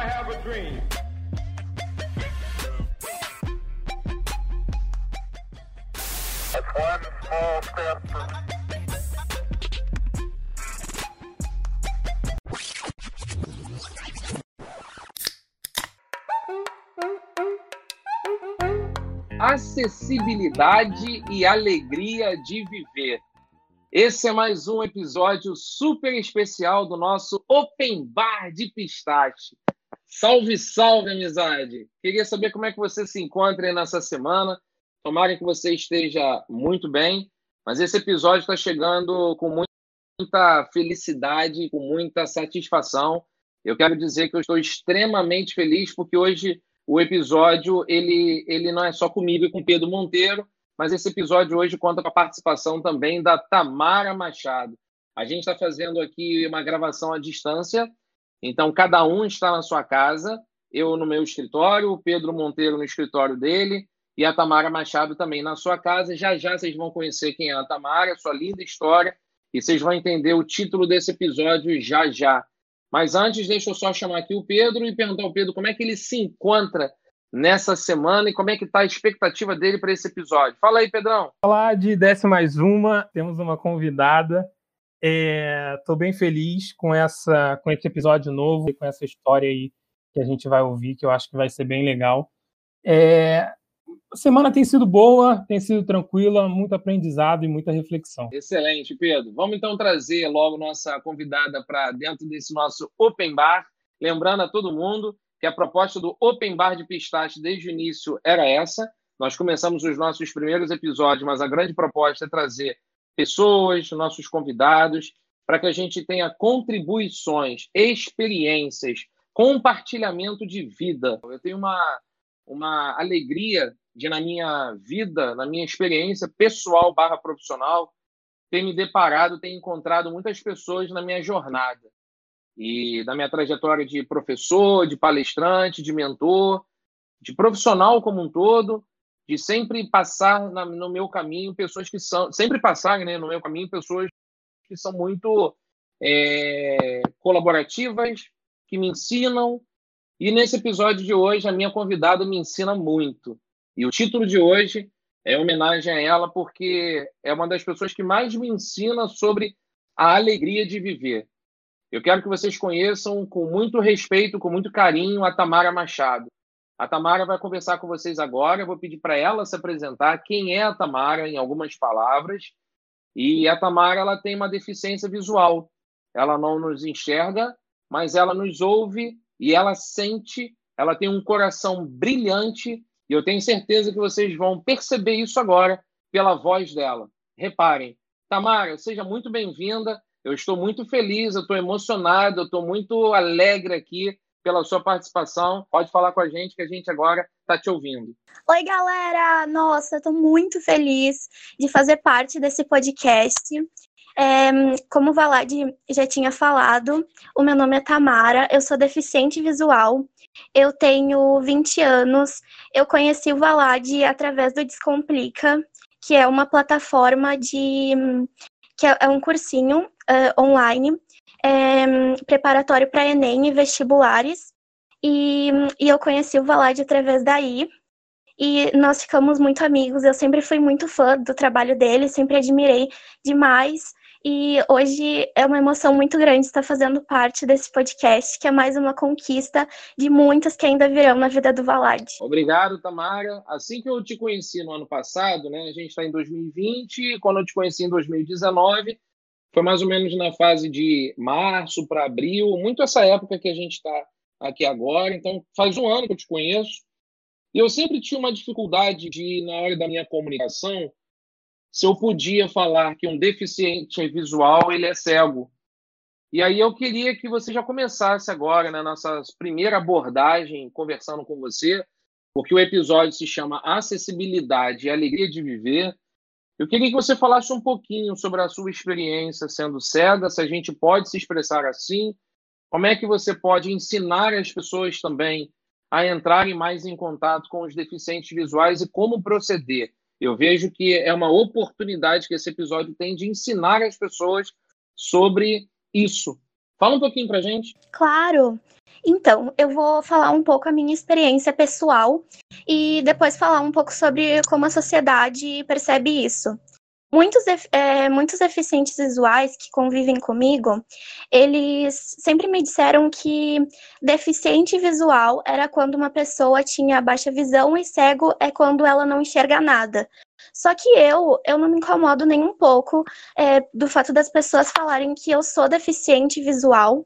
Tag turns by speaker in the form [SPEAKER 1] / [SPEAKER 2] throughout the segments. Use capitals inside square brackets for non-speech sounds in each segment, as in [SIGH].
[SPEAKER 1] I have a dream.
[SPEAKER 2] It's one small step for
[SPEAKER 3] acessibilidade e alegria de viver. Esse é mais um episódio super especial do nosso Open Bar de Pistache. Salve, salve, amizade! Queria saber como é que você se encontra nessa semana. Tomara que você esteja muito bem, mas esse episódio está chegando com muita felicidade, com muita satisfação. Eu quero dizer que eu estou extremamente feliz porque hoje o episódio ele, ele não é só comigo e com Pedro Monteiro, mas esse episódio hoje conta com a participação também da Tamara Machado. A gente está fazendo aqui uma gravação à distância, então cada um está na sua casa, eu no meu escritório, o Pedro Monteiro no escritório dele e a Tamara Machado também na sua casa. Já já vocês vão conhecer quem é a Tamara, sua linda história, e vocês vão entender o título desse episódio já já. Mas antes, deixa eu só chamar aqui o Pedro e perguntar ao Pedro como é que ele se encontra nessa semana e como é que está a expectativa dele para esse episódio. Fala aí, Pedrão.
[SPEAKER 4] Falar de Desce Mais Uma, temos uma convidada. Estou é, bem feliz com, essa, com esse episódio novo e com essa história aí que a gente vai ouvir, que eu acho que vai ser bem legal. É, a semana tem sido boa, tem sido tranquila, muito aprendizado e muita reflexão.
[SPEAKER 3] Excelente, Pedro. Vamos então trazer logo nossa convidada para dentro desse nosso Open Bar. Lembrando a todo mundo que a proposta do Open Bar de Pistache desde o início era essa. Nós começamos os nossos primeiros episódios, mas a grande proposta é trazer pessoas, nossos convidados, para que a gente tenha contribuições, experiências, compartilhamento de vida. Eu tenho uma, uma alegria de, na minha vida, na minha experiência pessoal barra profissional, ter me deparado, ter encontrado muitas pessoas na minha jornada. E na minha trajetória de professor, de palestrante, de mentor, de profissional como um todo, de sempre passar na, no meu caminho pessoas que são, sempre passarem né, no meu caminho pessoas que são muito é, colaborativas, que me ensinam. E nesse episódio de hoje, a minha convidada me ensina muito. E o título de hoje é homenagem a ela porque é uma das pessoas que mais me ensina sobre a alegria de viver. Eu quero que vocês conheçam com muito respeito, com muito carinho, a Tamara Machado. A Tamara vai conversar com vocês agora. Eu vou pedir para ela se apresentar. Quem é a Tamara, em algumas palavras. E a Tamara ela tem uma deficiência visual. Ela não nos enxerga, mas ela nos ouve e ela sente. Ela tem um coração brilhante e eu tenho certeza que vocês vão perceber isso agora pela voz dela. Reparem, Tamara, seja muito bem-vinda. Eu estou muito feliz, eu estou emocionado, eu estou muito alegre aqui pela sua participação. Pode falar com a gente que a gente agora está te ouvindo.
[SPEAKER 5] Oi, galera! Nossa, estou muito feliz de fazer parte desse podcast. É, como o Valad já tinha falado, o meu nome é Tamara, eu sou deficiente visual, eu tenho 20 anos, eu conheci o Valad através do Descomplica, que é uma plataforma de. que é, é um cursinho uh, online, é, preparatório para Enem e vestibulares, e, e eu conheci o Valad através daí, e nós ficamos muito amigos. Eu sempre fui muito fã do trabalho dele, sempre admirei demais. E hoje é uma emoção muito grande estar fazendo parte desse podcast, que é mais uma conquista de muitas que ainda virão na vida do Valad.
[SPEAKER 3] Obrigado, Tamara. Assim que eu te conheci no ano passado, né? A gente está em 2020, quando eu te conheci em 2019, foi mais ou menos na fase de março para abril, muito essa época que a gente está aqui agora. Então, faz um ano que eu te conheço. E eu sempre tinha uma dificuldade de, na hora da minha comunicação, se eu podia falar que um deficiente visual ele é cego. E aí eu queria que você já começasse agora na né, nossa primeira abordagem, conversando com você, porque o episódio se chama Acessibilidade e Alegria de Viver. Eu queria que você falasse um pouquinho sobre a sua experiência sendo cega, se a gente pode se expressar assim, como é que você pode ensinar as pessoas também a entrarem mais em contato com os deficientes visuais e como proceder. Eu vejo que é uma oportunidade que esse episódio tem de ensinar as pessoas sobre isso. Fala um pouquinho pra gente.
[SPEAKER 5] Claro. Então, eu vou falar um pouco a minha experiência pessoal e depois falar um pouco sobre como a sociedade percebe isso. Muitos, é, muitos deficientes visuais que convivem comigo, eles sempre me disseram que deficiente visual era quando uma pessoa tinha baixa visão e cego é quando ela não enxerga nada. Só que eu, eu não me incomodo nem um pouco é, do fato das pessoas falarem que eu sou deficiente visual,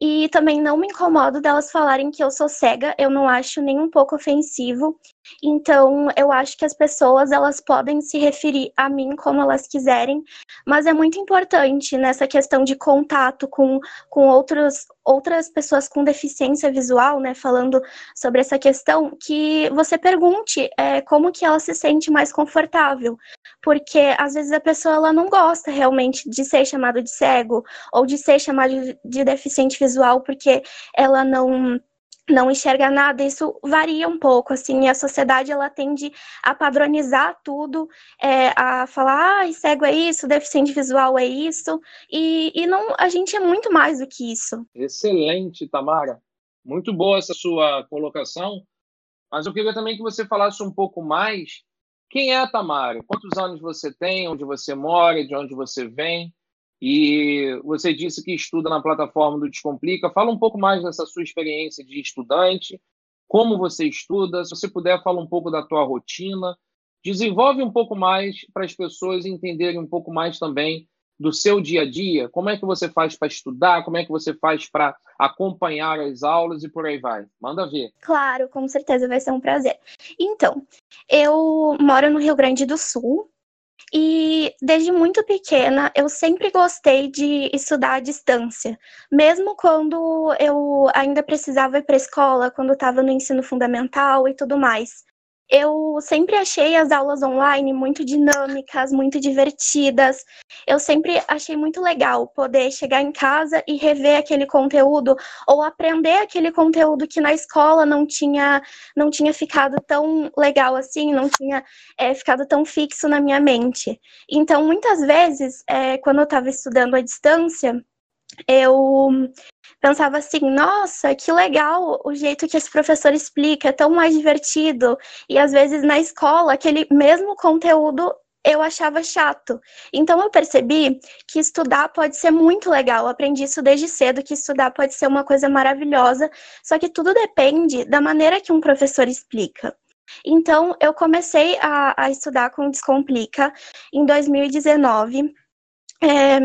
[SPEAKER 5] e também não me incomodo delas falarem que eu sou cega, eu não acho nem um pouco ofensivo. Então, eu acho que as pessoas elas podem se referir a mim como elas quiserem, mas é muito importante nessa questão de contato com, com outros, outras pessoas com deficiência visual, né, falando sobre essa questão, que você pergunte é, como que ela se sente mais confortável, porque às vezes a pessoa ela não gosta realmente de ser chamada de cego ou de ser chamada de, de deficiente visual porque ela não não enxerga nada, isso varia um pouco, assim, a sociedade ela tende a padronizar tudo, é, a falar, ah, cego é isso, deficiente visual é isso, e, e não, a gente é muito mais do que isso.
[SPEAKER 3] Excelente, Tamara. Muito boa essa sua colocação, mas eu queria também que você falasse um pouco mais quem é Tamara, quantos anos você tem, onde você mora, de onde você vem, e você disse que estuda na plataforma do Descomplica. Fala um pouco mais dessa sua experiência de estudante, como você estuda, se você puder, fala um pouco da tua rotina. Desenvolve um pouco mais para as pessoas entenderem um pouco mais também do seu dia a dia. Como é que você faz para estudar? Como é que você faz para acompanhar as aulas e por aí vai? Manda ver.
[SPEAKER 5] Claro, com certeza vai ser um prazer. Então, eu moro no Rio Grande do Sul, e desde muito pequena eu sempre gostei de estudar à distância, mesmo quando eu ainda precisava ir para a escola, quando estava no ensino fundamental e tudo mais eu sempre achei as aulas online muito dinâmicas, muito divertidas. Eu sempre achei muito legal poder chegar em casa e rever aquele conteúdo ou aprender aquele conteúdo que na escola não tinha não tinha ficado tão legal assim, não tinha é, ficado tão fixo na minha mente. Então, muitas vezes, é, quando eu estava estudando à distância, eu pensava assim, nossa, que legal o jeito que esse professor explica, é tão mais divertido. E às vezes na escola, aquele mesmo conteúdo eu achava chato. Então eu percebi que estudar pode ser muito legal. Eu aprendi isso desde cedo, que estudar pode ser uma coisa maravilhosa, só que tudo depende da maneira que um professor explica. Então eu comecei a, a estudar com Descomplica em 2019. É,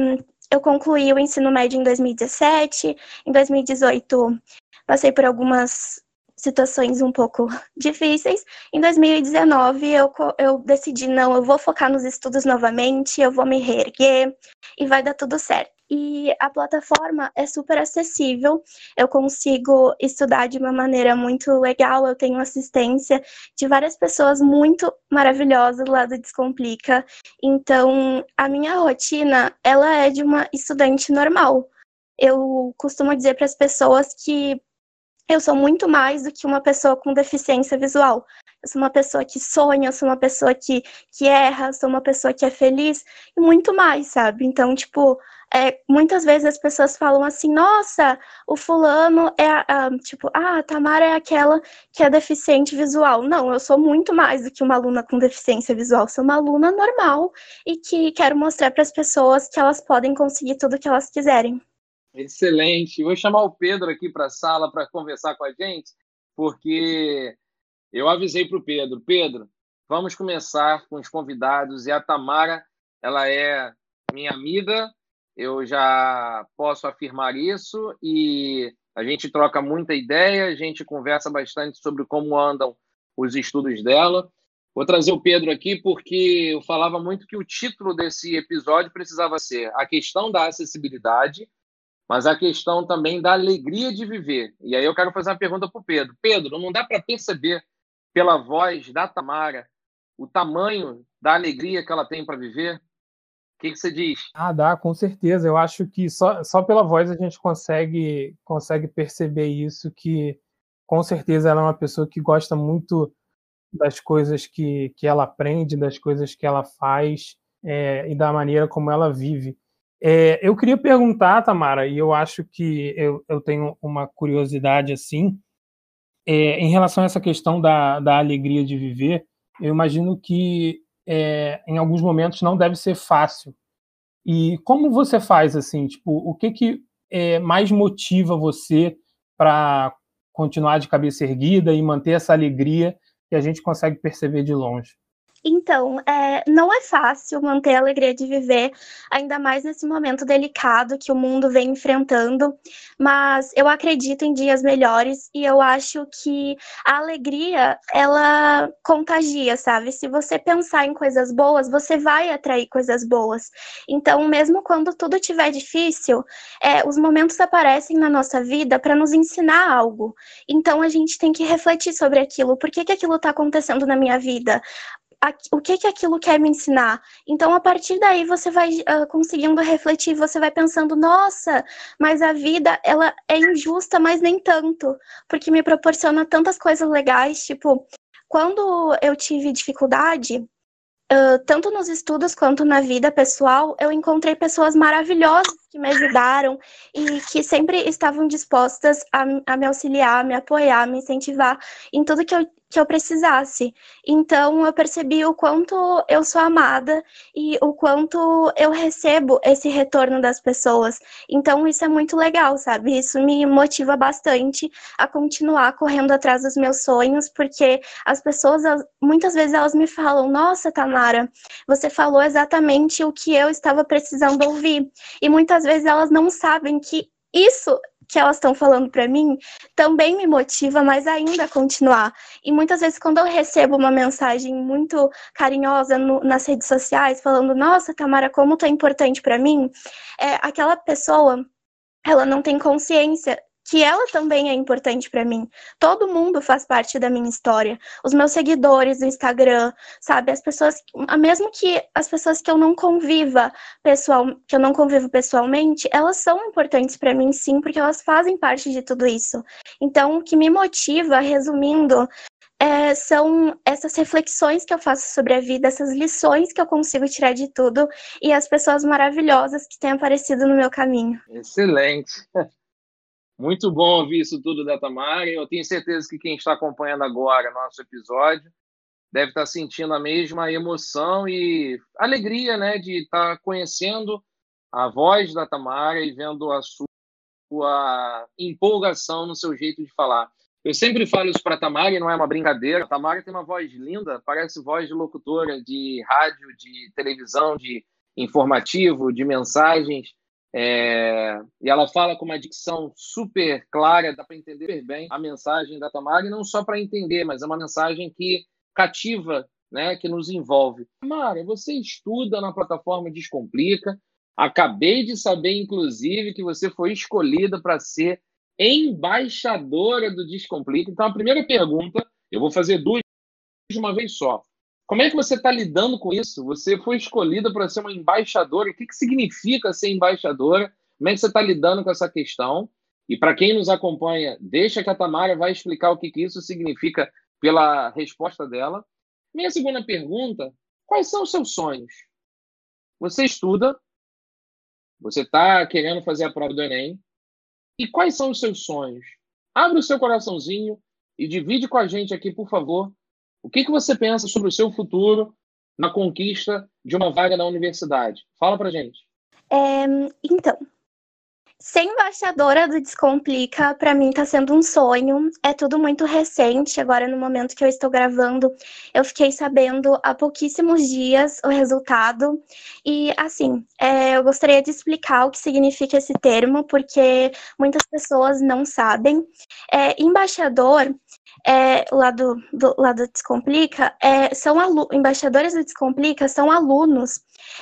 [SPEAKER 5] eu concluí o ensino médio em 2017, em 2018 passei por algumas situações um pouco [LAUGHS] difíceis. Em 2019 eu, eu decidi, não, eu vou focar nos estudos novamente, eu vou me reerguer e vai dar tudo certo e a plataforma é super acessível. Eu consigo estudar de uma maneira muito legal. Eu tenho assistência de várias pessoas muito maravilhosas lá do Descomplica. Então, a minha rotina, ela é de uma estudante normal. Eu costumo dizer para as pessoas que eu sou muito mais do que uma pessoa com deficiência visual. Eu sou uma pessoa que sonha, eu sou uma pessoa que, que erra, sou uma pessoa que é feliz e muito mais, sabe? Então, tipo, é, muitas vezes as pessoas falam assim, nossa, o fulano é, a, tipo, ah, a Tamara é aquela que é deficiente visual. Não, eu sou muito mais do que uma aluna com deficiência visual, sou uma aluna normal e que quero mostrar para as pessoas que elas podem conseguir tudo que elas quiserem.
[SPEAKER 3] Excelente. Vou chamar o Pedro aqui para a sala para conversar com a gente, porque eu avisei para o Pedro, Pedro, vamos começar com os convidados e a Tamara, ela é minha amiga, eu já posso afirmar isso e a gente troca muita ideia, a gente conversa bastante sobre como andam os estudos dela. Vou trazer o Pedro aqui porque eu falava muito que o título desse episódio precisava ser a questão da acessibilidade, mas a questão também da alegria de viver. E aí eu quero fazer uma pergunta para o Pedro. Pedro, não dá para perceber pela voz da Tamara o tamanho da alegria que ela tem para viver? O que, que, você diz?
[SPEAKER 4] Ah, dá, com certeza. Eu acho que só, só pela voz a gente consegue, consegue perceber isso, que com certeza ela é uma pessoa que gosta muito das coisas que, que ela aprende, das coisas que ela faz é, e da maneira como ela vive. É, eu queria perguntar, Tamara, e eu acho que eu, eu tenho uma curiosidade assim, é, em relação a essa questão da, da alegria de viver, eu imagino que é, em alguns momentos não deve ser fácil. E como você faz assim, tipo, o que que é, mais motiva você para continuar de cabeça erguida e manter essa alegria que a gente consegue perceber de longe?
[SPEAKER 5] Então, é, não é fácil manter a alegria de viver, ainda mais nesse momento delicado que o mundo vem enfrentando, mas eu acredito em dias melhores e eu acho que a alegria, ela contagia, sabe? Se você pensar em coisas boas, você vai atrair coisas boas. Então, mesmo quando tudo estiver difícil, é, os momentos aparecem na nossa vida para nos ensinar algo. Então, a gente tem que refletir sobre aquilo. Por que, que aquilo está acontecendo na minha vida? O que que aquilo quer me ensinar. Então, a partir daí, você vai uh, conseguindo refletir, você vai pensando, nossa, mas a vida, ela é injusta, mas nem tanto, porque me proporciona tantas coisas legais, tipo, quando eu tive dificuldade, uh, tanto nos estudos quanto na vida pessoal, eu encontrei pessoas maravilhosas que me ajudaram e que sempre estavam dispostas a, a me auxiliar, me apoiar, me incentivar em tudo que eu que eu precisasse. Então eu percebi o quanto eu sou amada e o quanto eu recebo esse retorno das pessoas. Então isso é muito legal, sabe? Isso me motiva bastante a continuar correndo atrás dos meus sonhos, porque as pessoas muitas vezes elas me falam: "Nossa, Tamara, você falou exatamente o que eu estava precisando ouvir". E muitas vezes elas não sabem que isso que elas estão falando para mim também me motiva mais ainda a continuar. E muitas vezes, quando eu recebo uma mensagem muito carinhosa no, nas redes sociais, falando: Nossa, Tamara, como tu é importante para mim, é, aquela pessoa ela não tem consciência que ela também é importante para mim. Todo mundo faz parte da minha história. Os meus seguidores do Instagram, sabe, as pessoas, mesmo que as pessoas que eu não conviva pessoal, que eu não convivo pessoalmente, elas são importantes para mim sim, porque elas fazem parte de tudo isso. Então, o que me motiva, resumindo, é, são essas reflexões que eu faço sobre a vida, essas lições que eu consigo tirar de tudo e as pessoas maravilhosas que têm aparecido no meu caminho.
[SPEAKER 3] Excelente. [LAUGHS] Muito bom ouvir isso tudo da Tamara. Eu tenho certeza que quem está acompanhando agora nosso episódio deve estar sentindo a mesma emoção e alegria né, de estar conhecendo a voz da Tamara e vendo a sua empolgação no seu jeito de falar. Eu sempre falo isso para a Tamara e não é uma brincadeira. A Tamara tem uma voz linda, parece voz de locutora de rádio, de televisão, de informativo, de mensagens. É, e ela fala com uma dicção super clara, dá para entender bem a mensagem da Tamara, e não só para entender, mas é uma mensagem que cativa, né, que nos envolve. Tamara, você estuda na plataforma Descomplica. Acabei de saber, inclusive, que você foi escolhida para ser embaixadora do Descomplica. Então, a primeira pergunta, eu vou fazer duas de uma vez só. Como é que você está lidando com isso? Você foi escolhida para ser uma embaixadora. O que, que significa ser embaixadora? Como é que você está lidando com essa questão? E para quem nos acompanha, deixa que a Tamara vai explicar o que, que isso significa pela resposta dela. Minha segunda pergunta: quais são os seus sonhos? Você estuda, você está querendo fazer a prova do Enem. E quais são os seus sonhos? Abre o seu coraçãozinho e divide com a gente aqui, por favor, o que, que você pensa sobre o seu futuro na conquista de uma vaga na universidade? Fala pra gente.
[SPEAKER 5] É, então, ser embaixadora do Descomplica, para mim, está sendo um sonho. É tudo muito recente. Agora, no momento que eu estou gravando, eu fiquei sabendo há pouquíssimos dias o resultado. E, assim, é, eu gostaria de explicar o que significa esse termo, porque muitas pessoas não sabem. É, embaixador é, lá, do, do, Descomplica, é, são embaixadores do Descomplica são alunos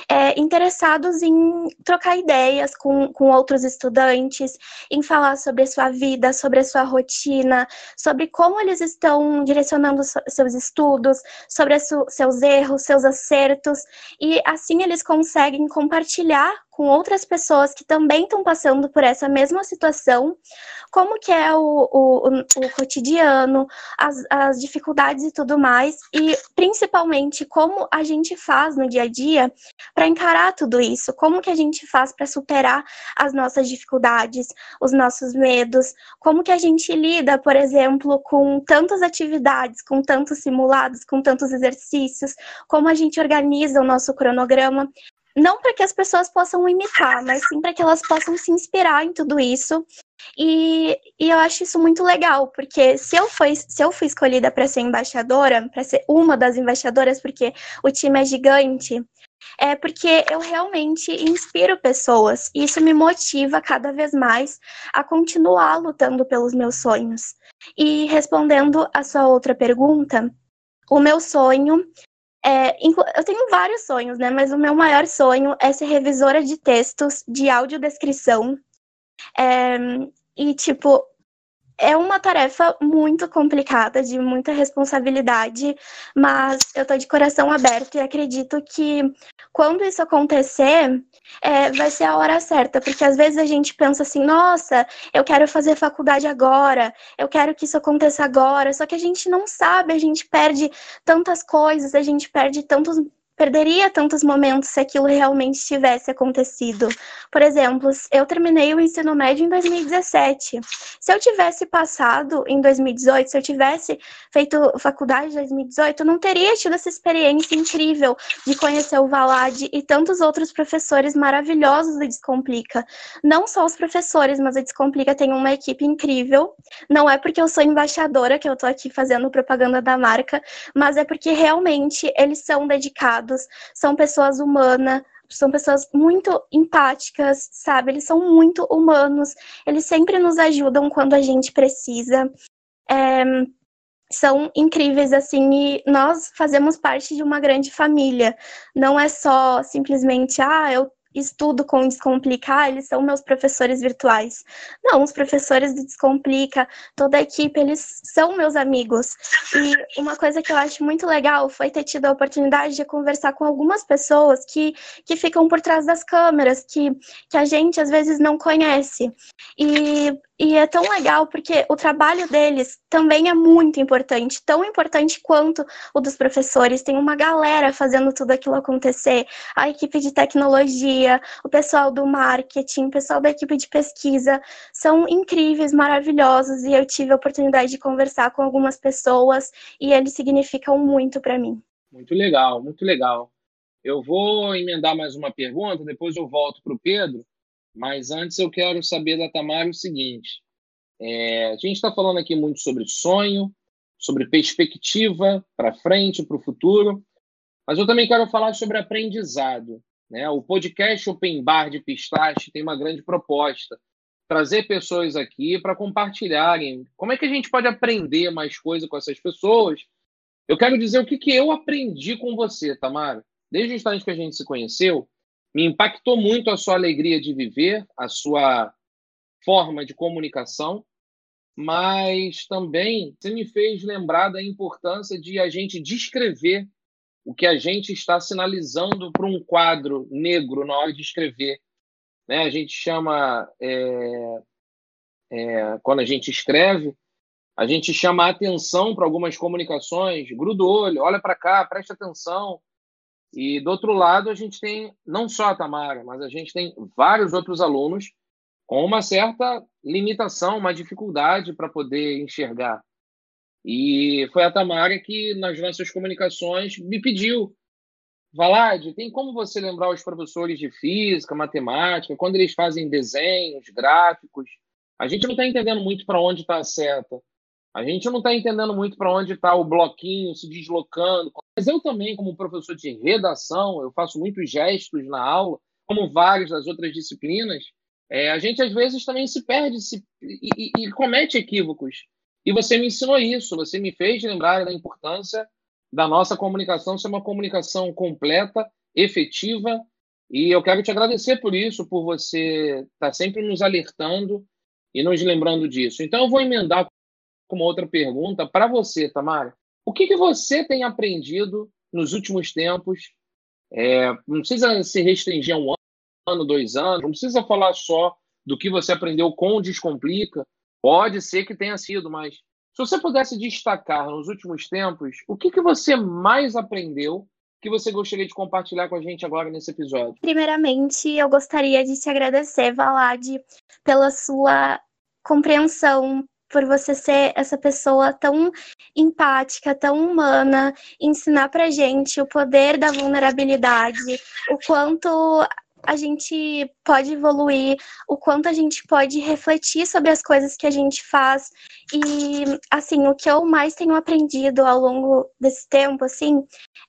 [SPEAKER 5] é, interessados em trocar ideias com, com outros estudantes, em falar sobre a sua vida, sobre a sua rotina, sobre como eles estão direcionando seus estudos, sobre seus erros, seus acertos, e assim eles conseguem compartilhar com outras pessoas que também estão passando por essa mesma situação, como que é o, o, o cotidiano, as, as dificuldades e tudo mais, e principalmente como a gente faz no dia a dia para encarar tudo isso, como que a gente faz para superar as nossas dificuldades, os nossos medos, como que a gente lida, por exemplo, com tantas atividades, com tantos simulados, com tantos exercícios, como a gente organiza o nosso cronograma? Não para que as pessoas possam imitar, mas sim para que elas possam se inspirar em tudo isso. E, e, eu acho isso muito legal, porque se eu, fui, se eu fui escolhida para ser embaixadora, para ser uma das embaixadoras, porque o time é gigante, é porque eu realmente inspiro pessoas. E isso me motiva cada vez mais a continuar lutando pelos meus sonhos. E respondendo a sua outra pergunta, o meu sonho é, eu tenho vários sonhos, né? Mas o meu maior sonho é ser revisora de textos de audiodescrição. É, e, tipo, é uma tarefa muito complicada, de muita responsabilidade, mas eu tô de coração aberto e acredito que quando isso acontecer, é, vai ser a hora certa, porque às vezes a gente pensa assim, nossa, eu quero fazer faculdade agora, eu quero que isso aconteça agora, só que a gente não sabe, a gente perde tantas coisas, a gente perde tantos perderia tantos momentos se aquilo realmente tivesse acontecido. Por exemplo, eu terminei o ensino médio em 2017. Se eu tivesse passado em 2018, se eu tivesse feito faculdade em 2018, eu não teria tido essa experiência incrível de conhecer o Valad e tantos outros professores maravilhosos do Descomplica. Não só os professores, mas o Descomplica tem uma equipe incrível. Não é porque eu sou embaixadora que eu tô aqui fazendo propaganda da marca, mas é porque realmente eles são dedicados são pessoas humanas, são pessoas muito empáticas, sabe? Eles são muito humanos, eles sempre nos ajudam quando a gente precisa. É, são incríveis, assim, e nós fazemos parte de uma grande família. Não é só simplesmente, ah, eu estudo com Descomplica, eles são meus professores virtuais. Não, os professores do Descomplica, toda a equipe, eles são meus amigos. E uma coisa que eu acho muito legal foi ter tido a oportunidade de conversar com algumas pessoas que, que ficam por trás das câmeras, que, que a gente às vezes não conhece. E e é tão legal porque o trabalho deles também é muito importante, tão importante quanto o dos professores. Tem uma galera fazendo tudo aquilo acontecer, a equipe de tecnologia, o pessoal do marketing, o pessoal da equipe de pesquisa, são incríveis, maravilhosos e eu tive a oportunidade de conversar com algumas pessoas e eles significam muito para mim.
[SPEAKER 3] Muito legal, muito legal. Eu vou emendar mais uma pergunta, depois eu volto para o Pedro mas antes eu quero saber da Tamara o seguinte: é, a gente está falando aqui muito sobre sonho, sobre perspectiva para frente, para o futuro, mas eu também quero falar sobre aprendizado. Né? O podcast Open Bar de Pistache tem uma grande proposta: trazer pessoas aqui para compartilharem como é que a gente pode aprender mais coisa com essas pessoas. Eu quero dizer o que, que eu aprendi com você, Tamara. Desde o instante que a gente se conheceu, me impactou muito a sua alegria de viver, a sua forma de comunicação, mas também você me fez lembrar da importância de a gente descrever o que a gente está sinalizando para um quadro negro na hora de escrever. Né? A gente chama, é, é, quando a gente escreve, a gente chama atenção para algumas comunicações, gruda o olho, olha para cá, preste atenção, e do outro lado, a gente tem não só a Tamara, mas a gente tem vários outros alunos com uma certa limitação, uma dificuldade para poder enxergar. E foi a Tamara que, nas nossas comunicações, me pediu: Valade, tem como você lembrar os professores de física, matemática, quando eles fazem desenhos, gráficos? A gente não está entendendo muito para onde está a seta. A gente não está entendendo muito para onde está o bloquinho se deslocando. Mas eu também, como professor de redação, eu faço muitos gestos na aula, como vários das outras disciplinas. É, a gente às vezes também se perde se, e, e, e comete equívocos. E você me ensinou isso, você me fez lembrar da importância da nossa comunicação ser uma comunicação completa, efetiva. E eu quero te agradecer por isso, por você estar tá sempre nos alertando e nos lembrando disso. Então, eu vou emendar com uma outra pergunta para você, Tamara. O que, que você tem aprendido nos últimos tempos? É, não precisa se restringir a um ano, dois anos, não precisa falar só do que você aprendeu com o Descomplica. Pode ser que tenha sido, mas se você pudesse destacar nos últimos tempos, o que, que você mais aprendeu que você gostaria de compartilhar com a gente agora nesse episódio?
[SPEAKER 5] Primeiramente, eu gostaria de te agradecer, Valade, pela sua compreensão, por você ser essa pessoa tão empática, tão humana, ensinar pra gente o poder da vulnerabilidade, o quanto a gente pode evoluir, o quanto a gente pode refletir sobre as coisas que a gente faz. E, assim, o que eu mais tenho aprendido ao longo desse tempo, assim,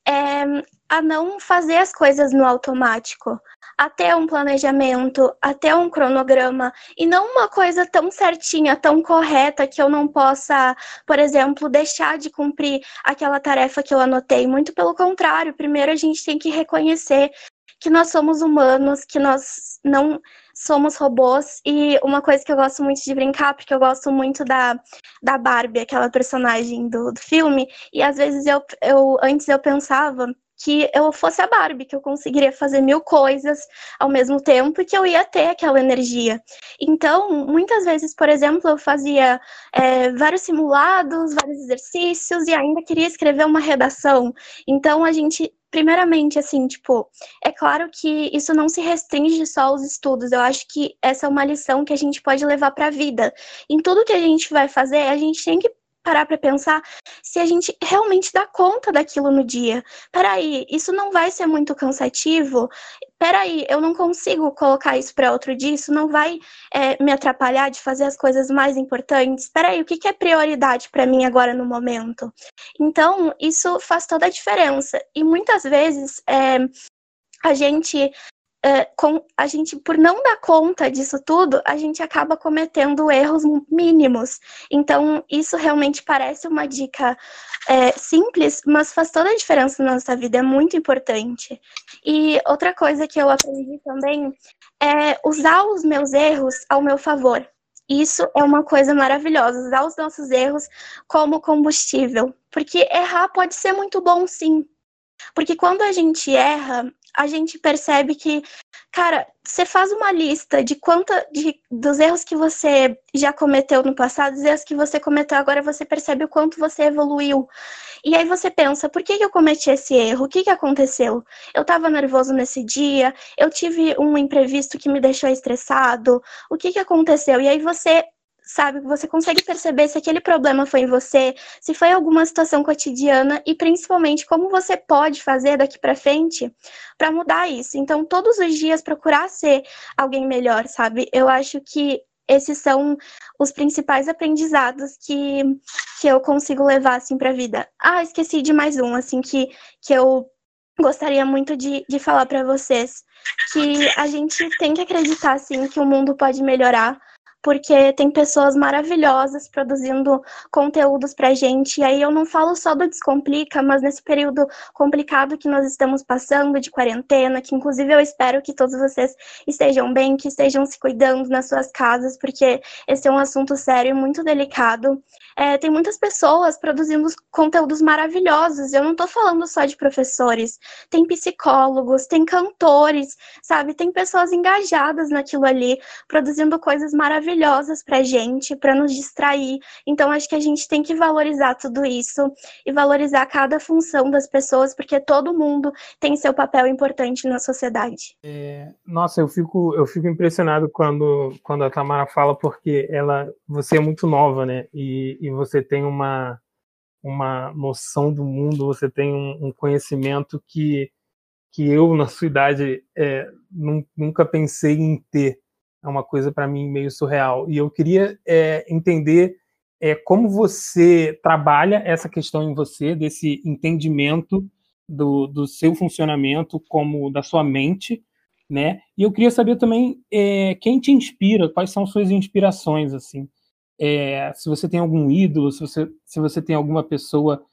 [SPEAKER 5] é a não fazer as coisas no automático. Até um planejamento, até um cronograma, e não uma coisa tão certinha, tão correta, que eu não possa, por exemplo, deixar de cumprir aquela tarefa que eu anotei. Muito pelo contrário, primeiro a gente tem que reconhecer que nós somos humanos, que nós não somos robôs. E uma coisa que eu gosto muito de brincar, porque eu gosto muito da, da Barbie, aquela personagem do, do filme, e às vezes eu, eu antes eu pensava que eu fosse a Barbie, que eu conseguiria fazer mil coisas ao mesmo tempo e que eu ia ter aquela energia. Então, muitas vezes, por exemplo, eu fazia é, vários simulados, vários exercícios e ainda queria escrever uma redação. Então, a gente primeiramente, assim, tipo, é claro que isso não se restringe só aos estudos. Eu acho que essa é uma lição que a gente pode levar para a vida. Em tudo que a gente vai fazer, a gente tem que parar para pensar se a gente realmente dá conta daquilo no dia. Peraí, isso não vai ser muito cansativo? Peraí, eu não consigo colocar isso para outro dia, isso não vai é, me atrapalhar de fazer as coisas mais importantes? Peraí, o que, que é prioridade para mim agora no momento? Então, isso faz toda a diferença. E muitas vezes é, a gente com, a gente, por não dar conta disso tudo, a gente acaba cometendo erros mínimos. Então, isso realmente parece uma dica é, simples, mas faz toda a diferença na nossa vida, é muito importante. E outra coisa que eu aprendi também é usar os meus erros ao meu favor. Isso é uma coisa maravilhosa, usar os nossos erros como combustível. Porque errar pode ser muito bom, sim. Porque quando a gente erra, a gente percebe que, cara, você faz uma lista de quanta de, dos erros que você já cometeu no passado, dos erros que você cometeu agora, você percebe o quanto você evoluiu. E aí você pensa, por que, que eu cometi esse erro? O que, que aconteceu? Eu estava nervoso nesse dia, eu tive um imprevisto que me deixou estressado, o que, que aconteceu? E aí você sabe? Você consegue perceber se aquele problema foi em você, se foi alguma situação cotidiana e principalmente como você pode fazer daqui para frente para mudar isso. Então, todos os dias procurar ser alguém melhor, sabe? Eu acho que esses são os principais aprendizados que, que eu consigo levar assim para a vida. Ah, esqueci de mais um, assim que que eu gostaria muito de, de falar para vocês que a gente tem que acreditar assim que o mundo pode melhorar porque tem pessoas maravilhosas produzindo conteúdos pra gente. E aí eu não falo só do Descomplica, mas nesse período complicado que nós estamos passando de quarentena, que inclusive eu espero que todos vocês estejam bem, que estejam se cuidando nas suas casas, porque esse é um assunto sério e muito delicado. É, tem muitas pessoas produzindo conteúdos maravilhosos. Eu não estou falando só de professores, tem psicólogos, tem cantores, sabe? Tem pessoas engajadas naquilo ali, produzindo coisas maravilhosas pra gente, para nos distrair. Então, acho que a gente tem que valorizar tudo isso e valorizar cada função das pessoas, porque todo mundo tem seu papel importante na sociedade.
[SPEAKER 4] É, nossa, eu fico, eu fico impressionado quando, quando a Tamara fala, porque ela, você é muito nova, né? E, e você tem uma, uma noção do mundo, você tem um, um conhecimento que, que eu, na sua idade, é, nunca pensei em ter é uma coisa para mim meio surreal. E eu queria é, entender é, como você trabalha essa questão em você, desse entendimento do, do seu funcionamento como da sua mente, né? E eu queria saber também é, quem te inspira, quais são suas inspirações, assim. É, se você tem algum ídolo, se você, se você tem alguma pessoa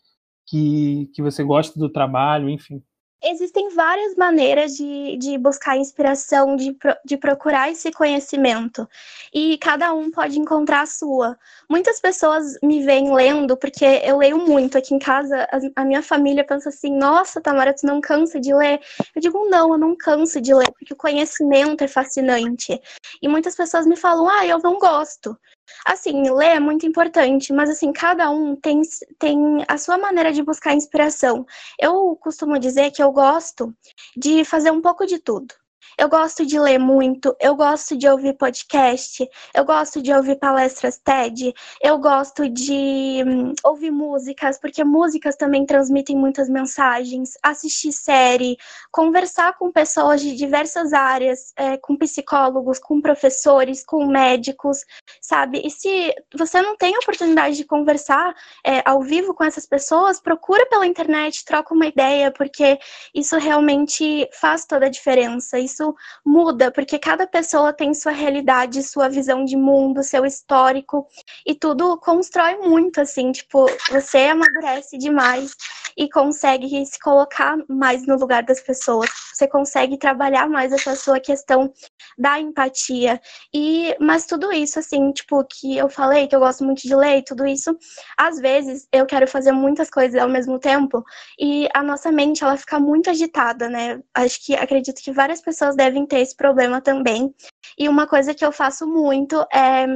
[SPEAKER 4] que, que você gosta do trabalho, enfim.
[SPEAKER 5] Existem várias maneiras de, de buscar inspiração, de, de procurar esse conhecimento. E cada um pode encontrar a sua. Muitas pessoas me veem lendo, porque eu leio muito. Aqui em casa, a, a minha família pensa assim: nossa, Tamara, tu não cansa de ler? Eu digo: não, eu não canso de ler, porque o conhecimento é fascinante. E muitas pessoas me falam: ah, eu não gosto. Assim, ler é muito importante, mas assim, cada um tem, tem a sua maneira de buscar inspiração. Eu costumo dizer que eu gosto de fazer um pouco de tudo. Eu gosto de ler muito, eu gosto de ouvir podcast, eu gosto de ouvir palestras TED, eu gosto de hum, ouvir músicas, porque músicas também transmitem muitas mensagens, assistir série, conversar com pessoas de diversas áreas, é, com psicólogos, com professores, com médicos, sabe? E se você não tem a oportunidade de conversar é, ao vivo com essas pessoas, procura pela internet, troca uma ideia, porque isso realmente faz toda a diferença. Isso isso muda, porque cada pessoa tem sua realidade, sua visão de mundo, seu histórico, e tudo constrói muito, assim, tipo, você amadurece demais e consegue se colocar mais no lugar das pessoas, você consegue trabalhar mais essa sua questão da empatia. E, mas tudo isso, assim, tipo, que eu falei, que eu gosto muito de ler, tudo isso, às vezes eu quero fazer muitas coisas ao mesmo tempo, e a nossa mente, ela fica muito agitada, né? Acho que acredito que várias pessoas pessoas devem ter esse problema também. E uma coisa que eu faço muito é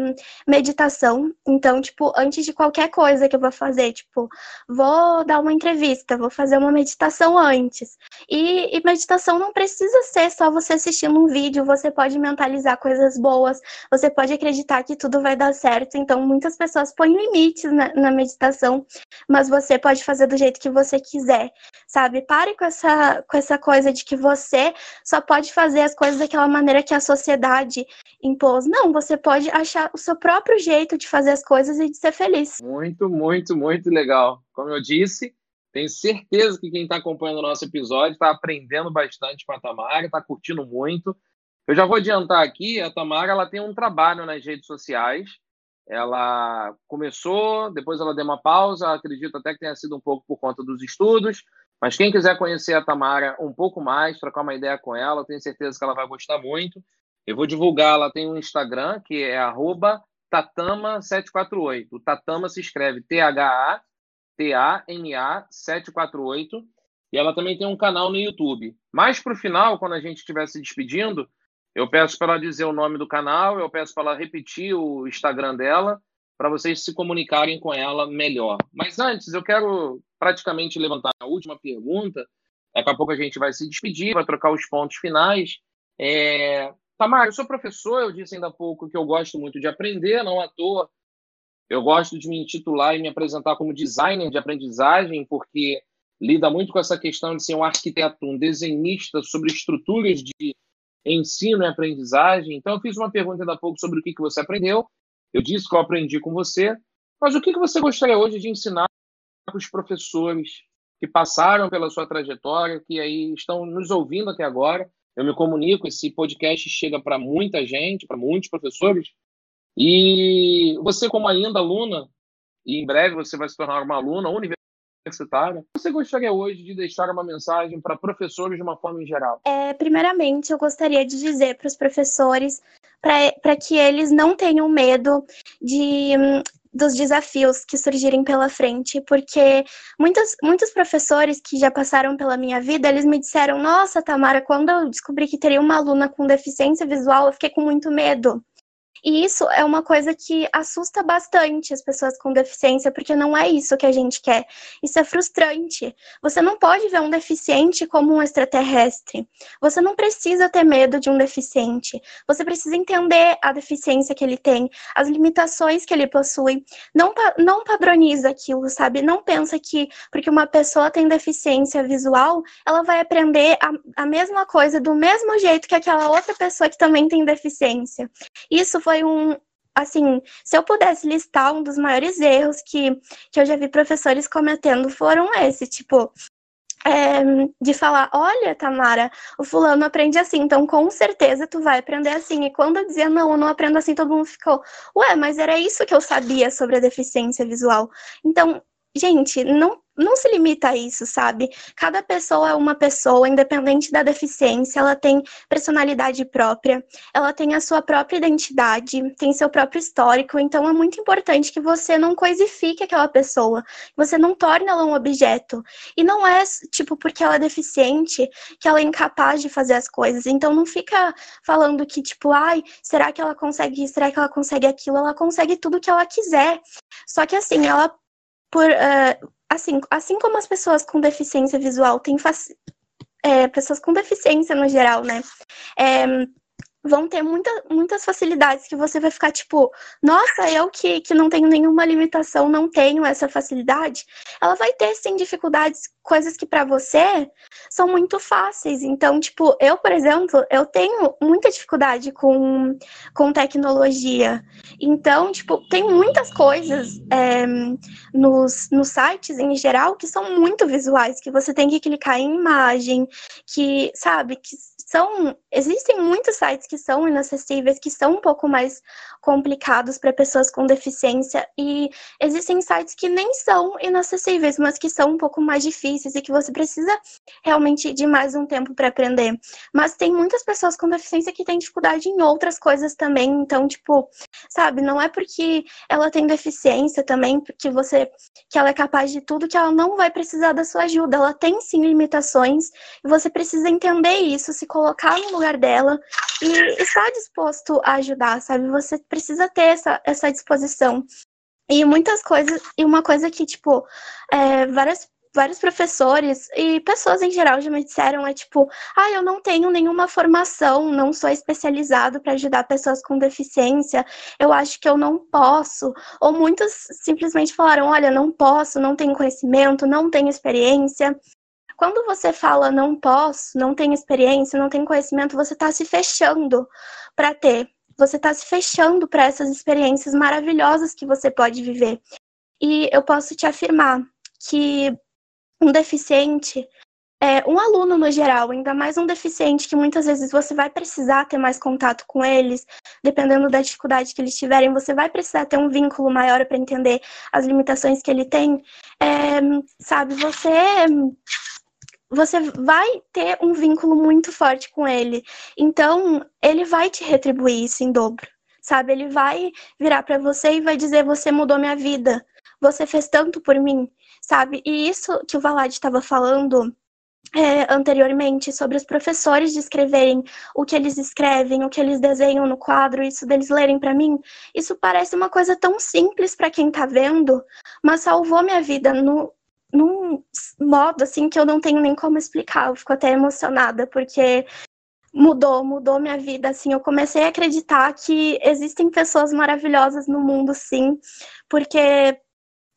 [SPEAKER 5] meditação. Então, tipo, antes de qualquer coisa que eu vou fazer, tipo, vou dar uma entrevista, vou fazer uma meditação antes. E, e meditação não precisa ser só você assistindo um vídeo, você pode mentalizar coisas boas, você pode acreditar que tudo vai dar certo. Então, muitas pessoas põem limites na, na meditação, mas você pode fazer do jeito que você quiser, sabe? Pare com essa, com essa coisa de que você só pode fazer as coisas daquela maneira que a sociedade impôs. Não, você pode achar o seu próprio jeito de fazer as coisas e de ser feliz.
[SPEAKER 3] Muito, muito, muito legal. Como eu disse, tenho certeza que quem está acompanhando o nosso episódio está aprendendo bastante com a Tamara, está curtindo muito. Eu já vou adiantar aqui, a Tamara ela tem um trabalho nas redes sociais. Ela começou, depois ela deu uma pausa, acredito até que tenha sido um pouco por conta dos estudos, mas quem quiser conhecer a Tamara um pouco mais, trocar uma ideia com ela, tenho certeza que ela vai gostar muito. Eu vou divulgar, ela tem um Instagram que é Tatama748. O Tatama se escreve T-H-A-T-A-M-A 748. E ela também tem um canal no YouTube. Mais para o final, quando a gente estiver se despedindo, eu peço para ela dizer o nome do canal, eu peço para ela repetir o Instagram dela, para vocês se comunicarem com ela melhor. Mas antes, eu quero praticamente levantar a última pergunta. Daqui a pouco a gente vai se despedir, vai trocar os pontos finais. É... Tamara, eu sou professor, eu disse ainda há pouco que eu gosto muito de aprender, não à toa. Eu gosto de me intitular e me apresentar como designer de aprendizagem, porque lida muito com essa questão de ser um arquiteto, um desenhista sobre estruturas de ensino e aprendizagem. Então, eu fiz uma pergunta ainda há pouco sobre o que, que você aprendeu. Eu disse que eu aprendi com você, mas o que, que você gostaria hoje de ensinar os professores que passaram pela sua trajetória, que aí estão nos ouvindo até agora? Eu me comunico, esse podcast chega para muita gente, para muitos professores. E você, como ainda aluna, e em breve você vai se tornar uma aluna universitária, você gostaria hoje de deixar uma mensagem para professores de uma forma em geral?
[SPEAKER 5] É, primeiramente, eu gostaria de dizer para os professores para que eles não tenham medo de dos desafios que surgirem pela frente, porque muitos, muitos professores que já passaram pela minha vida, eles me disseram, nossa, Tamara, quando eu descobri que teria uma aluna com deficiência visual, eu fiquei com muito medo. E isso é uma coisa que assusta bastante as pessoas com deficiência, porque não é isso que a gente quer. Isso é frustrante. Você não pode ver um deficiente como um extraterrestre. Você não precisa ter medo de um deficiente. Você precisa entender a deficiência que ele tem, as limitações que ele possui. Não, não padroniza aquilo, sabe? Não pensa que porque uma pessoa tem deficiência visual, ela vai aprender a, a mesma coisa do mesmo jeito que aquela outra pessoa que também tem deficiência. Isso foi um. Assim, se eu pudesse listar um dos maiores erros que, que eu já vi professores cometendo, foram esse, tipo, é, de falar, olha, Tamara, o fulano aprende assim, então com certeza tu vai aprender assim. E quando eu dizia, não, eu não aprendo assim, todo mundo ficou, ué, mas era isso que eu sabia sobre a deficiência visual. Então, gente, não não se limita a isso, sabe? Cada pessoa é uma pessoa, independente da deficiência, ela tem personalidade própria, ela tem a sua própria identidade, tem seu próprio histórico, então é muito importante que você não coisifique aquela pessoa, você não torne ela um objeto. E não é, tipo, porque ela é deficiente que ela é incapaz de fazer as coisas. Então não fica falando que, tipo, ai, será que ela consegue isso? Será que ela consegue aquilo? Ela consegue tudo que ela quiser. Só que assim, ela por, uh, assim, assim como as pessoas com deficiência visual têm é, pessoas com deficiência no geral, né? É, vão ter muita, muitas facilidades que você vai ficar tipo, nossa, eu que, que não tenho nenhuma limitação, não tenho essa facilidade. Ela vai ter sim dificuldades, coisas que para você são muito fáceis. Então, tipo, eu, por exemplo, eu tenho muita dificuldade com, com tecnologia. Então, tipo, tem muitas coisas é, nos, nos sites em geral que são muito visuais, que você tem que clicar em imagem, que, sabe, que são. Existem muitos sites que são inacessíveis, que são um pouco mais complicados para pessoas com deficiência, e existem sites que nem são inacessíveis, mas que são um pouco mais difíceis e que você precisa realmente de mais um tempo para aprender. Mas tem muitas pessoas com deficiência que têm dificuldade em outras coisas também, então, tipo, sabe, não é porque ela tem deficiência também, porque você que ela é capaz de tudo que ela não vai precisar da sua ajuda. Ela tem sim limitações e você precisa entender isso, se colocar no lugar dela e estar disposto a ajudar, sabe? Você precisa ter essa, essa disposição. E muitas coisas, e uma coisa que, tipo, é, várias vários professores e pessoas em geral já me disseram é tipo, ah, eu não tenho nenhuma formação, não sou especializado para ajudar pessoas com deficiência, eu acho que eu não posso. Ou muitos simplesmente falaram, olha, não posso, não tenho conhecimento, não tenho experiência. Quando você fala não posso, não tenho experiência, não tenho conhecimento, você está se fechando para ter. Você está se fechando para essas experiências maravilhosas que você pode viver. E eu posso te afirmar que um deficiente, é, um aluno no geral, ainda mais um deficiente que muitas vezes você vai precisar ter mais contato com eles, dependendo da dificuldade que eles tiverem, você vai precisar ter um vínculo maior para entender as limitações que ele tem. É, sabe, você você vai ter um vínculo muito forte com ele. Então, ele vai te retribuir isso em dobro, sabe? Ele vai virar para você e vai dizer: Você mudou minha vida, você fez tanto por mim, sabe? E isso que o Valad estava falando. É, anteriormente sobre os professores descreverem o que eles escrevem, o que eles desenham no quadro, isso deles lerem para mim, isso parece uma coisa tão simples para quem tá vendo, mas salvou minha vida no, num modo assim que eu não tenho nem como explicar. Eu fico até emocionada porque mudou, mudou minha vida assim. Eu comecei a acreditar que existem pessoas maravilhosas no mundo, sim, porque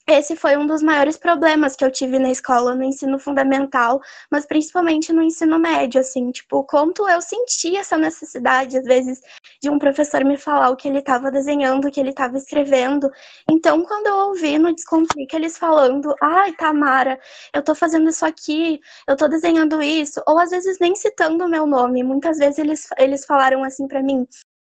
[SPEAKER 5] esse foi um dos maiores problemas que eu tive na escola, no ensino fundamental, mas principalmente no ensino médio, assim, tipo, quanto eu sentia essa necessidade, às vezes, de um professor me falar o que ele estava desenhando, o que ele estava escrevendo. Então, quando eu ouvi no Descomplica eles falando, ai, Tamara, eu tô fazendo isso aqui, eu tô desenhando isso, ou às vezes nem citando o meu nome, muitas vezes eles, eles falaram assim para mim,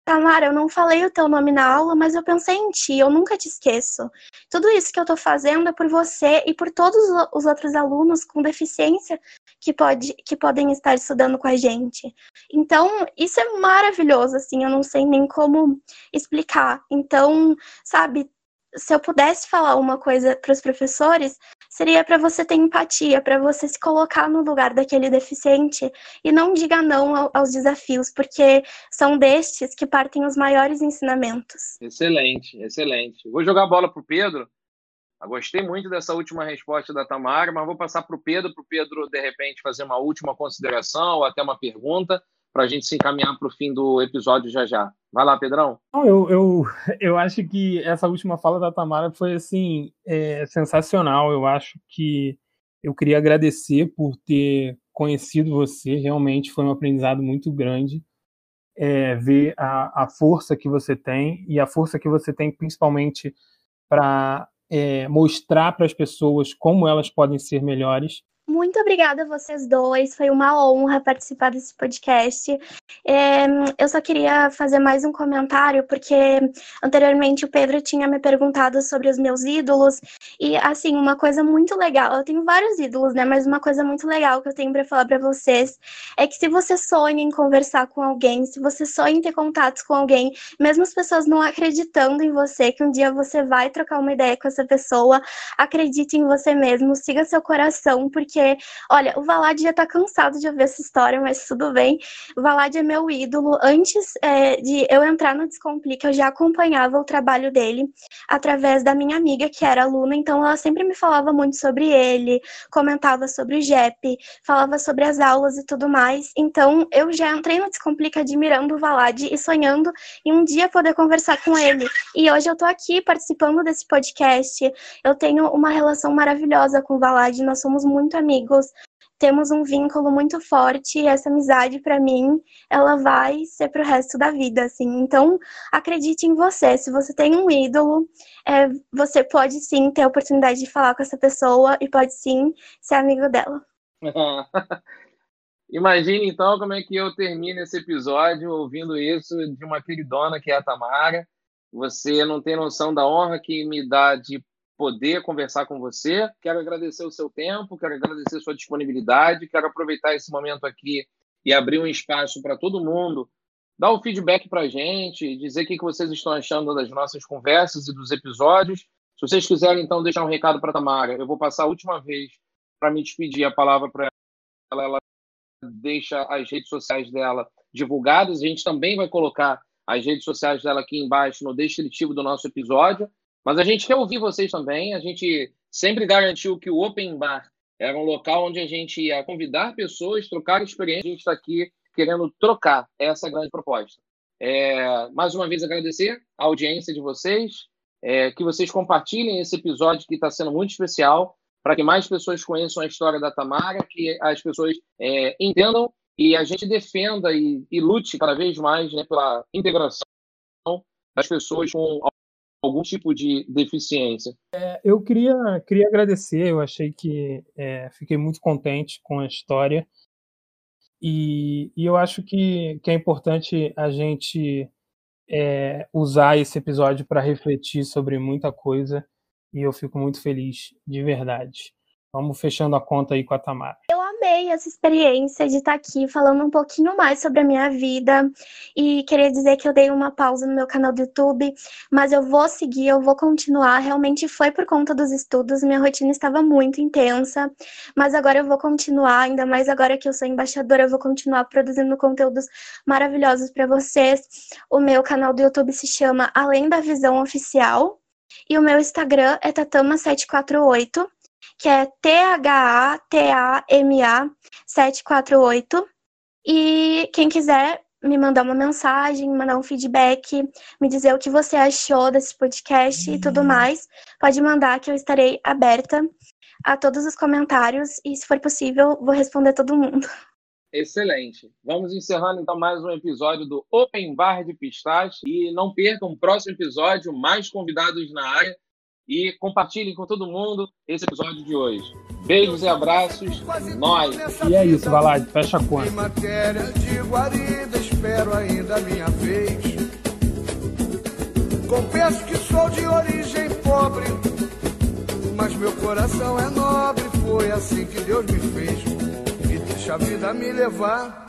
[SPEAKER 5] Tamara, eu não falei o teu nome na aula, mas eu pensei em ti, eu nunca te esqueço. Tudo isso que eu tô fazendo é por você e por todos os outros alunos com deficiência que, pode, que podem estar estudando com a gente. Então, isso é maravilhoso, assim, eu não sei nem como explicar. Então, sabe, se eu pudesse falar uma coisa para os professores, seria para você ter empatia, para você se colocar no lugar daquele deficiente e não diga não aos desafios, porque são destes que partem os maiores ensinamentos.
[SPEAKER 3] Excelente, excelente. Vou jogar a bola para o Pedro. Eu gostei muito dessa última resposta da Tamara, mas vou passar para o Pedro, para o Pedro, de repente, fazer uma última consideração ou até uma pergunta para a gente se encaminhar para o fim do episódio já já. Vai lá, Pedrão.
[SPEAKER 4] Eu, eu, eu acho que essa última fala da Tamara foi assim é, sensacional. Eu acho que eu queria agradecer por ter conhecido você. Realmente foi um aprendizado muito grande é, ver a, a força que você tem e a força que você tem principalmente para é, mostrar para as pessoas como elas podem ser melhores
[SPEAKER 5] Muito obrigada a vocês dois, foi uma honra participar desse podcast. É, eu só queria fazer mais um comentário, porque anteriormente o Pedro tinha me perguntado sobre os meus ídolos, e assim, uma coisa muito legal, eu tenho vários ídolos, né, mas uma coisa muito legal que eu tenho para falar para vocês é que se você sonha em conversar com alguém, se você sonha em ter contatos com alguém, mesmo as pessoas não acreditando em você, que um dia você vai trocar uma ideia com essa pessoa, acredite em você mesmo, siga seu coração, porque porque, olha, o Valad já tá cansado de ouvir essa história, mas tudo bem. O Valad é meu ídolo. Antes é, de eu entrar no Descomplica, eu já acompanhava o trabalho dele através da minha amiga, que era aluna, então ela sempre me falava muito sobre ele, comentava sobre o JEP, falava sobre as aulas e tudo mais. Então, eu já entrei no Descomplica admirando o Valad e sonhando em um dia poder conversar com ele. E hoje eu tô aqui participando desse podcast. Eu tenho uma relação maravilhosa com o Valad, nós somos muito amigos amigos, temos um vínculo muito forte e essa amizade para mim, ela vai ser pro resto da vida, assim. Então, acredite em você. Se você tem um ídolo, é, você pode sim ter a oportunidade de falar com essa pessoa e pode sim ser amigo dela. [LAUGHS]
[SPEAKER 3] Imagine então como é que eu termino esse episódio ouvindo isso de uma queridona que é a Tamara. Você não tem noção da honra que me dá de poder conversar com você. Quero agradecer o seu tempo, quero agradecer a sua disponibilidade, quero aproveitar esse momento aqui e abrir um espaço para todo mundo dar o feedback para a gente, dizer o que vocês estão achando das nossas conversas e dos episódios. Se vocês quiserem, então, deixar um recado para a Tamara, eu vou passar a última vez para me despedir a palavra para ela. Ela deixa as redes sociais dela divulgadas. A gente também vai colocar as redes sociais dela aqui embaixo no descritivo do nosso episódio. Mas a gente quer ouvir vocês também. A gente sempre garantiu que o Open Bar era um local onde a gente ia convidar pessoas, trocar experiência. A gente está aqui querendo trocar essa grande proposta. É, mais uma vez agradecer a audiência de vocês, é, que vocês compartilhem esse episódio que está sendo muito especial, para que mais pessoas conheçam a história da Tamara, que as pessoas é, entendam e a gente defenda e, e lute cada vez mais né, pela integração das pessoas com algum tipo de deficiência.
[SPEAKER 4] É, eu queria, queria agradecer, eu achei que é, fiquei muito contente com a história e, e eu acho que, que é importante a gente é, usar esse episódio para refletir sobre muita coisa e eu fico muito feliz, de verdade. Vamos fechando a conta aí com a Tamara.
[SPEAKER 5] Eu amei essa experiência de estar aqui falando um pouquinho mais sobre a minha vida e queria dizer que eu dei uma pausa no meu canal do YouTube, mas eu vou seguir, eu vou continuar. Realmente foi por conta dos estudos, minha rotina estava muito intensa, mas agora eu vou continuar, ainda mais agora que eu sou embaixadora, eu vou continuar produzindo conteúdos maravilhosos para vocês. O meu canal do YouTube se chama Além da Visão Oficial. E o meu Instagram é tatama748 que é T-H-A-T-A-M-A 748. E quem quiser me mandar uma mensagem, mandar um feedback, me dizer o que você achou desse podcast e tudo mais, pode mandar que eu estarei aberta a todos os comentários e, se for possível, vou responder todo mundo. [LAUGHS]
[SPEAKER 3] Excelente. Vamos encerrando então mais um episódio do Open Bar de Pistache e não percam o próximo episódio, mais convidados na área e compartilhem com todo mundo esse episódio de hoje. Beijos e abraços. Nós.
[SPEAKER 4] E é isso, vai lá, fecha a conta.
[SPEAKER 1] matéria de guarida, espero ainda a minha vez. Confesso que sou de origem pobre, mas meu coração é nobre. Foi assim que Deus me fez. E deixa a vida me levar.